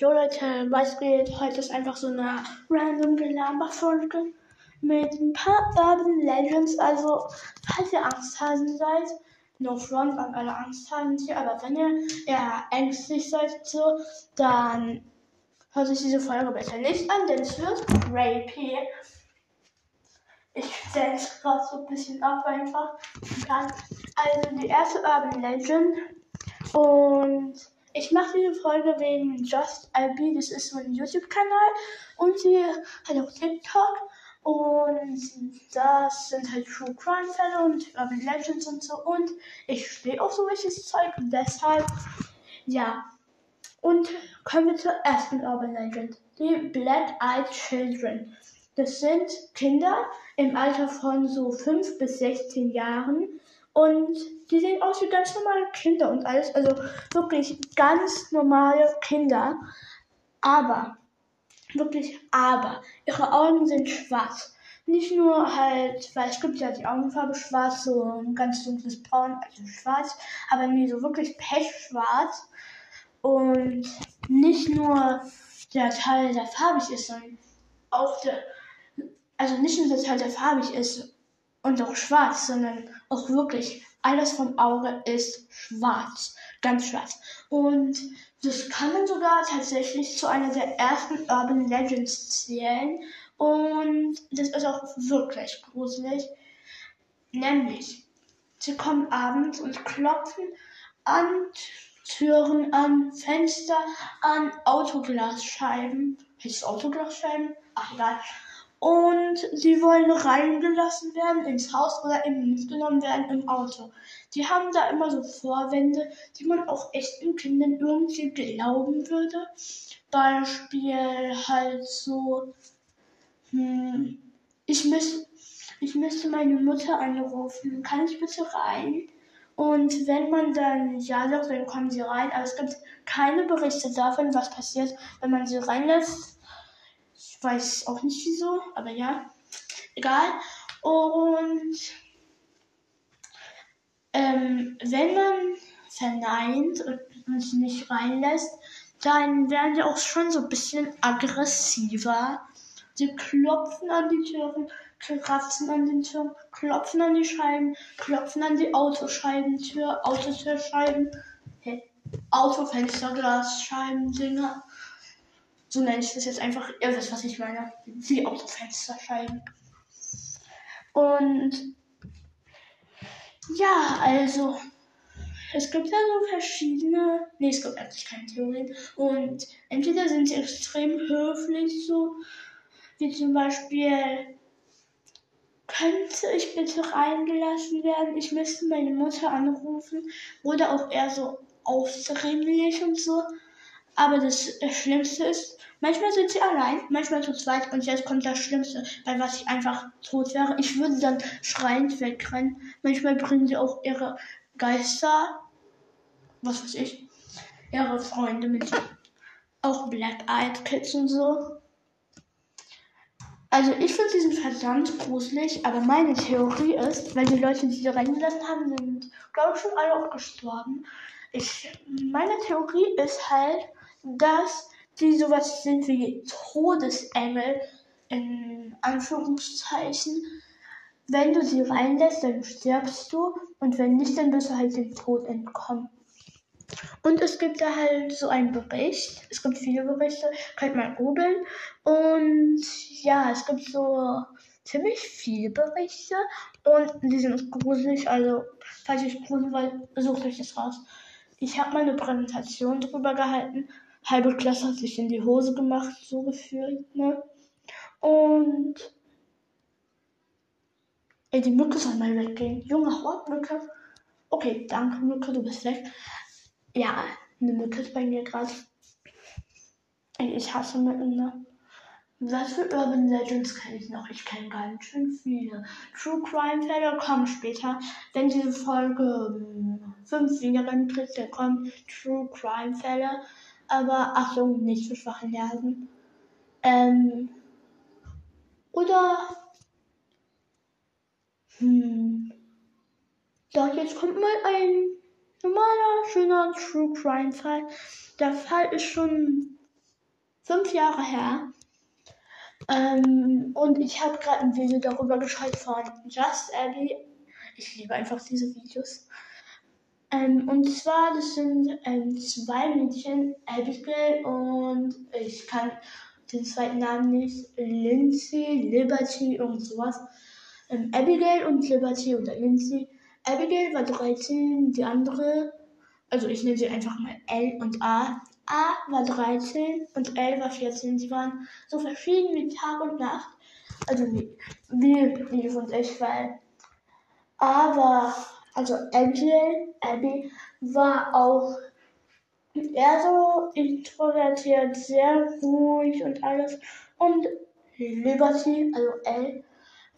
Jo Leute, was geht? Heute ist einfach so eine random Gelaber-Folge mit ein paar Urban Legends. Also, falls ihr Angsthasen seid, no front an alle Angsthasen hier, aber wenn ihr eher ängstlich seid, so, dann hört sich diese Folge besser nicht an, denn es wird rapey. Ich es gerade so ein bisschen ab einfach. Also, die erste Urban Legend und ich mache diese Folge wegen Just IB, das ist so ein YouTube-Kanal. Und sie hat auch TikTok. Und das sind halt True Crime Fälle und Urban Legends und so. Und ich stehe auf so welches Zeug. Und deshalb, ja. Und kommen wir zur ersten Urban Legend, die Black Eyed Children. Das sind Kinder im Alter von so 5 bis 16 Jahren, und die sehen aus wie ganz normale Kinder und alles. Also wirklich ganz normale Kinder. Aber, wirklich aber, ihre Augen sind schwarz. Nicht nur halt, weil es gibt ja die Augenfarbe schwarz, so ein ganz dunkles Braun, also schwarz, aber nie so wirklich pechschwarz. Und nicht nur der Teil, der farbig ist, sondern auch der, also nicht nur der Teil, der farbig ist, und auch schwarz, sondern auch wirklich alles vom Auge ist schwarz, ganz schwarz. Und das kann man sogar tatsächlich zu einer der ersten Urban Legends zählen. Und das ist auch wirklich gruselig. Nämlich, sie kommen abends und klopfen an Türen, an Fenster, an Autoglasscheiben. Heißt Autoglasscheiben? Ach egal und sie wollen reingelassen werden ins Haus oder eben mitgenommen werden im Auto. Die haben da immer so Vorwände, die man auch echten Kindern irgendwie glauben würde. Beispiel halt so, hm, ich, müß, ich müsste meine Mutter anrufen, kann ich bitte rein? Und wenn man dann ja sagt, dann kommen sie rein, aber es gibt keine Berichte davon, was passiert, wenn man sie reinlässt weiß auch nicht wieso, aber ja. Egal. Und ähm, wenn man verneint und sie nicht reinlässt, dann werden die auch schon so ein bisschen aggressiver. Sie klopfen an die Türen, kratzen an den Türen, klopfen an die Scheiben, klopfen an die Autoscheibentür, Autotürscheiben, hey, Autofensterglasscheiben, Dinger. So nenne ich das jetzt einfach. Ihr wisst, was ich meine. Die Autofensterscheiben. Und ja, also es gibt ja so verschiedene. Nee, es gibt eigentlich keine Theorien. Und entweder sind sie extrem höflich, so wie zum Beispiel. Könnte ich bitte reingelassen werden? Ich müsste meine Mutter anrufen. Oder auch eher so aufdringlich und so. Aber das Schlimmste ist, manchmal sind sie allein, manchmal zu zweit und jetzt kommt das Schlimmste, bei was ich einfach tot wäre. Ich würde dann schreiend wegrennen. Manchmal bringen sie auch ihre Geister, was weiß ich, ihre Freunde mit. Auch Black Eyed Kids und so. Also ich finde diesen verdammt gruselig, aber meine Theorie ist, weil die Leute, die sie reingelassen haben, sind, glaube ich, schon alle auch gestorben. Ich, meine Theorie ist halt, dass die sowas sind wie Todesengel in Anführungszeichen. Wenn du sie reinlässt, dann stirbst du und wenn nicht, dann wirst du halt dem Tod entkommen. Und es gibt da halt so einen Bericht. Es gibt viele Berichte, könnt mal googeln. Und ja, es gibt so ziemlich viele Berichte und die sind gruselig. Also, falls ihr euch gruselig wollt, sucht euch das raus. Ich habe mal eine Präsentation drüber gehalten halbe Klasse hat sich in die Hose gemacht, so gefühlt, ne? Und ey, die Mücke soll mal weggehen. Junge Hortmücke. Okay, danke Mücke, du bist weg. Ja, eine Mücke ist bei mir gerade. Ey, ich hasse Mücken, ne? Was für Urban Legends kenne ich noch? Ich kenne ganz schön viele. True Crime Fälle kommen später. Wenn diese Folge 5 wieder tritt, dann kommen True Crime Fälle. Aber Achtung, nicht für schwache Nerven. Ähm, oder. Hm. So, jetzt kommt mal ein normaler, schöner True Crime Fall. Der Fall ist schon fünf Jahre her. Ähm, und ich habe gerade ein Video darüber geschaut von Just Abby. Ich liebe einfach diese Videos. Ähm, und zwar, das sind ähm, zwei Mädchen, Abigail und ich kann den zweiten Namen nicht, Lindsay, Liberty, irgend sowas. Ähm, Abigail und Liberty oder Lindsay. Abigail war 13, die andere, also ich nenne sie einfach mal L und A. A war 13 und L war 14. Sie waren so verschieden wie Tag und Nacht. Also wie, wie Liv und ich, weil A war, also Abigail, Abby, war auch eher so introvertiert, sehr ruhig und alles. Und Liberty, also L,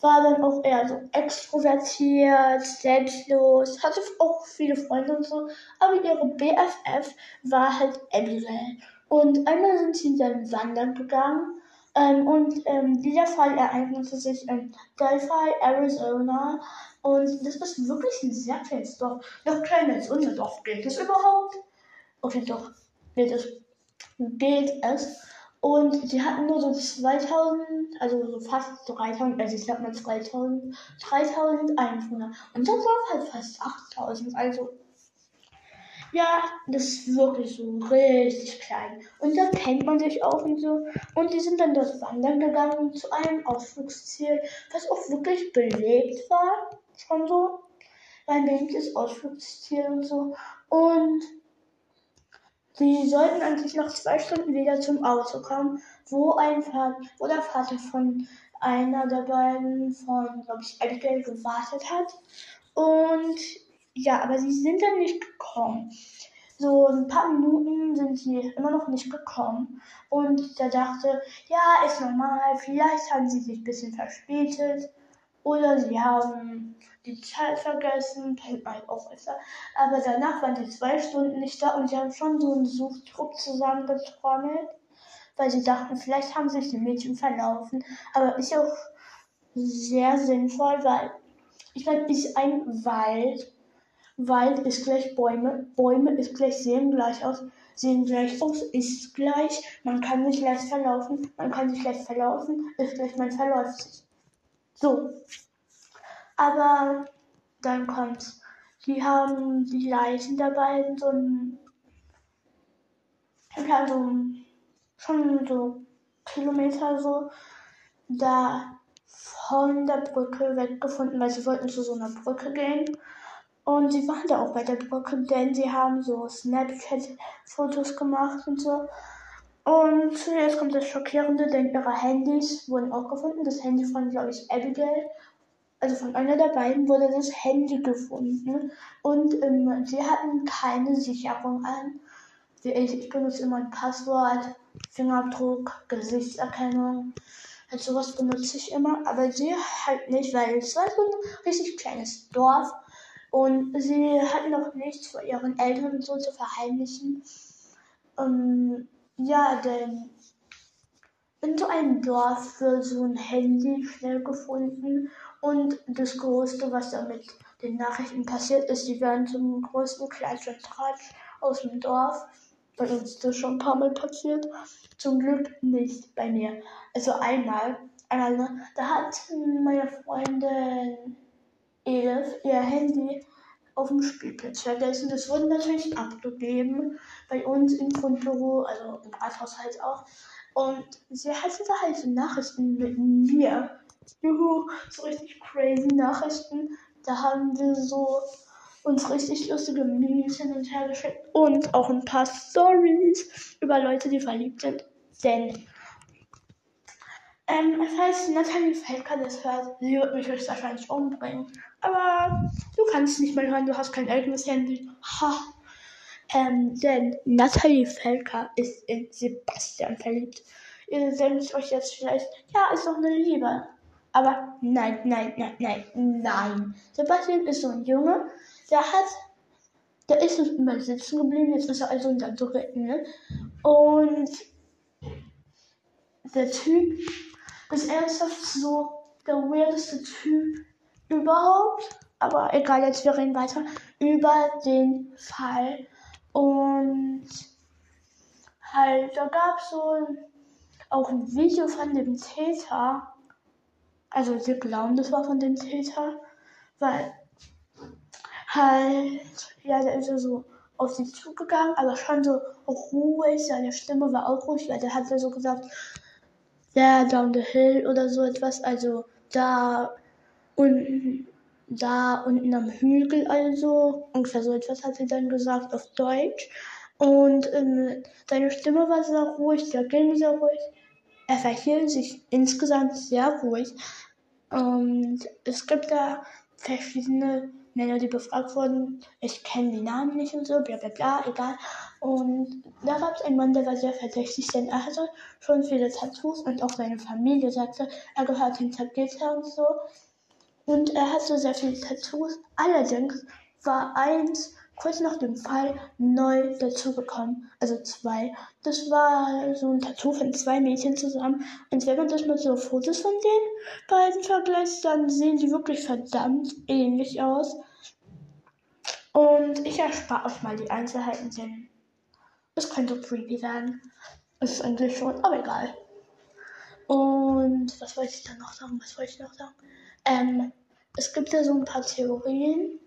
war dann auch eher so extrovertiert, selbstlos, hatte auch viele Freunde und so, aber ihre BFF war halt Abigail. Und einmal sind sie dann wandern gegangen ähm, und ähm, dieser Fall ereignete sich in Delphi, Arizona und das ist wirklich ein sehr kleines Dorf, noch kleiner als unser Dorf. Geht es überhaupt? Okay, doch, geht es. Geht es. Und sie hatten nur so 2000, also so fast 3000, also ich sag mal 2000, 3000 Einwohner. Und dann Dorf halt fast 8000. Also, ja, das ist wirklich so richtig klein. Und da kennt man sich auch und so. Und die sind dann dort wandern gegangen zu einem Ausflugsziel, was auch wirklich belebt war. Schon so. Ein beliebtes Ausflugsziel und so. Und Sie sollten eigentlich nach zwei Stunden wieder zum Auto kommen, wo, ein Vater, wo der Vater von einer der beiden, von, glaube ich, Abigail, gewartet hat. Und ja, aber sie sind dann nicht gekommen. So ein paar Minuten sind sie immer noch nicht gekommen. Und da dachte, ja, ist normal, vielleicht haben sie sich ein bisschen verspätet. Oder sie haben die Zeit vergessen, kennt man auch besser. Aber danach waren die zwei Stunden nicht da und sie haben schon so einen Suchtrupp zusammengetrommelt, weil sie dachten, vielleicht haben sich die Mädchen verlaufen. Aber ist auch sehr sinnvoll, weil ich meine, ist ein Wald. Wald ist gleich Bäume. Bäume ist gleich sehen gleich aus. Sehen gleich aus, ist gleich. Man kann sich leicht verlaufen. Man kann sich leicht verlaufen, ist gleich, man verläuft sich. So. Aber dann kommt's. Die haben die Leichen der beiden so ein. Also schon so Kilometer so da von der Brücke weggefunden, weil sie wollten zu so einer Brücke gehen. Und sie waren da auch bei der Brücke, denn sie haben so Snapchat-Fotos gemacht und so. Und jetzt kommt das Schockierende, denn ihre Handys wurden auch gefunden. Das Handy von, glaube ich, Abigail. Also von einer der beiden wurde das Handy gefunden. Und ähm, sie hatten keine Sicherung an. Ich, benutze immer ein Passwort, Fingerabdruck, Gesichtserkennung. Halt sowas benutze ich immer. Aber sie halt nicht, weil es war so ein richtig kleines Dorf. Und sie hatten auch nichts vor ihren Eltern so zu verheimlichen. Ähm, ja, denn in so einem Dorf wird so ein Handy schnell gefunden und das Größte, was da mit den Nachrichten passiert ist, die werden zum größten Klatsch und Tratsch aus dem Dorf. Bei uns ist das schon ein paar Mal passiert. Zum Glück nicht bei mir. Also einmal, einmal, ne, da hat meine Freundin Elif ihr Handy auf dem Spielplatz vergessen. Das wurde natürlich abgegeben bei uns im Fundbüro, also im Rathaus halt auch. Und sie hatte da halt so Nachrichten mit mir. Juhu, so richtig crazy Nachrichten. Da haben wir so uns richtig lustige Memes hin und her geschickt und auch ein paar Stories über Leute, die verliebt sind. Denn ähm, falls Natalie Felker das hört, sie wird mich höchstwahrscheinlich umbringen. Aber du kannst nicht mehr hören, du hast kein eigenes Handy. Ha. Ähm, denn Natalie Felker ist in Sebastian verliebt. Ihr denkt euch jetzt vielleicht, ja, ist doch eine Liebe. Aber nein, nein, nein, nein, nein. Sebastian ist so ein Junge, der hat, der ist immer sitzen geblieben, jetzt ist er also in der dritten, ne? Und der Typ ist ernsthaft so der weirdeste Typ überhaupt. Aber egal, jetzt wir reden weiter über den Fall. Und halt, da gab es so auch ein Video von dem Täter. Also sie glauben, das war von dem Täter, weil halt, ja, der ist ja so auf sie zugegangen, aber schon so ruhig, seine Stimme war auch ruhig, weil der hat ja so gesagt, yeah, down the hill oder so etwas, also da unten, da unten am Hügel, also ungefähr so etwas hat sie dann gesagt auf Deutsch. Und ähm, seine Stimme war sehr ruhig, der ging sehr ruhig. Er verhielt sich insgesamt sehr ruhig. Und es gibt da verschiedene Männer, die befragt wurden. Ich kenne die Namen nicht und so, bla bla bla, egal. Und da gab es einen Mann, der war sehr verdächtig, denn er hatte schon viele Tattoos und auch seine Familie sagte, er gehört hinter Gitter und so. Und er hatte sehr viele Tattoos. Allerdings war eins kurz nach dem Fall neu dazugekommen. Also zwei. Das war so ein Tattoo von zwei Mädchen zusammen. Und wenn man das mit so Fotos von den beiden vergleicht, dann sehen die wirklich verdammt ähnlich aus. Und ich erspare euch mal die Einzelheiten, denn es könnte creepy werden. Es ist eigentlich schon, aber egal. Und was wollte ich dann noch sagen? Was wollte ich noch sagen? Ähm, es gibt ja so ein paar Theorien.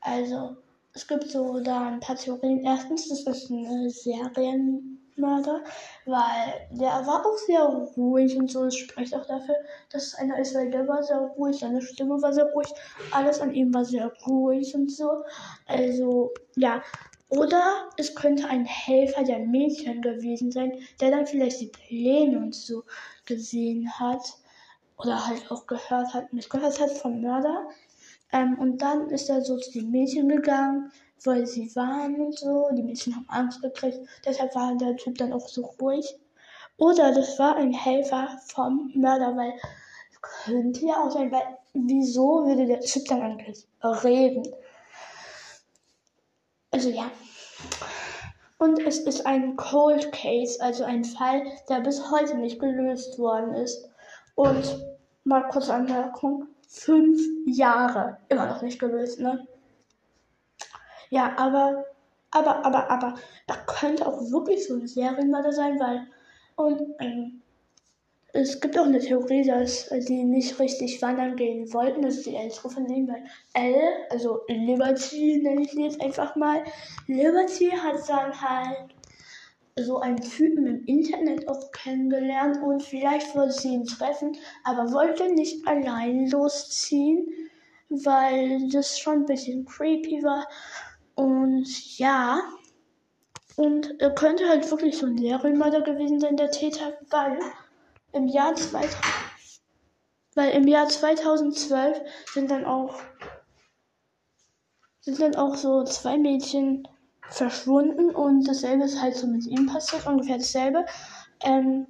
Also, es gibt so da ein paar Theorien. Erstens, das ist ein Serienmörder, weil der war auch sehr ruhig und so. Es spricht auch dafür, dass es einer ist, weil der war sehr ruhig, seine Stimme war sehr ruhig, alles an ihm war sehr ruhig und so. Also, ja. Oder es könnte ein Helfer der Mädchen gewesen sein, der dann vielleicht die Pläne und so gesehen hat. Oder halt auch gehört hat, nicht gehört hat vom Mörder. Ähm, und dann ist er so zu den Mädchen gegangen, weil sie waren und so. Die Mädchen haben Angst gekriegt. Deshalb war der Typ dann auch so ruhig. Oder das war ein Helfer vom Mörder, weil könnte ja auch sein, weil wieso würde der Typ dann eigentlich reden? Also ja. Und es ist ein Cold Case, also ein Fall, der bis heute nicht gelöst worden ist. Und mal kurz Anmerkung fünf Jahre immer noch nicht gelöst, ne? Ja, aber, aber, aber, aber, da könnte auch wirklich so ein Serienmörder sein, weil, und, ähm, es gibt auch eine Theorie, dass die nicht richtig wandern gehen wollten. Das ist die ältere denen, weil L, also Liberty nenne ich sie jetzt einfach mal. Liberty hat dann halt so einen Typen im Internet auch kennengelernt und vielleicht wollte sie ihn treffen, aber wollte nicht allein losziehen, weil das schon ein bisschen creepy war. Und ja, und er könnte halt wirklich so ein Serienmörder gewesen sein, der Täter, weil im Jahr 2000, weil im Jahr 2012 sind dann auch sind dann auch so zwei Mädchen verschwunden und dasselbe ist halt so mit ihm passiert, ungefähr dasselbe. Ähm,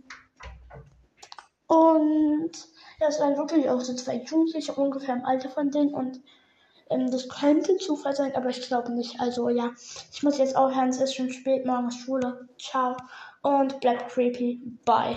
und ja, es waren wirklich auch so zwei Jugendliche ungefähr im Alter von denen und ähm, das könnte Zufall sein, aber ich glaube nicht. Also ja, ich muss jetzt aufhören, es ist schon spät, morgens Schule. Ciao und bleibt creepy. Bye.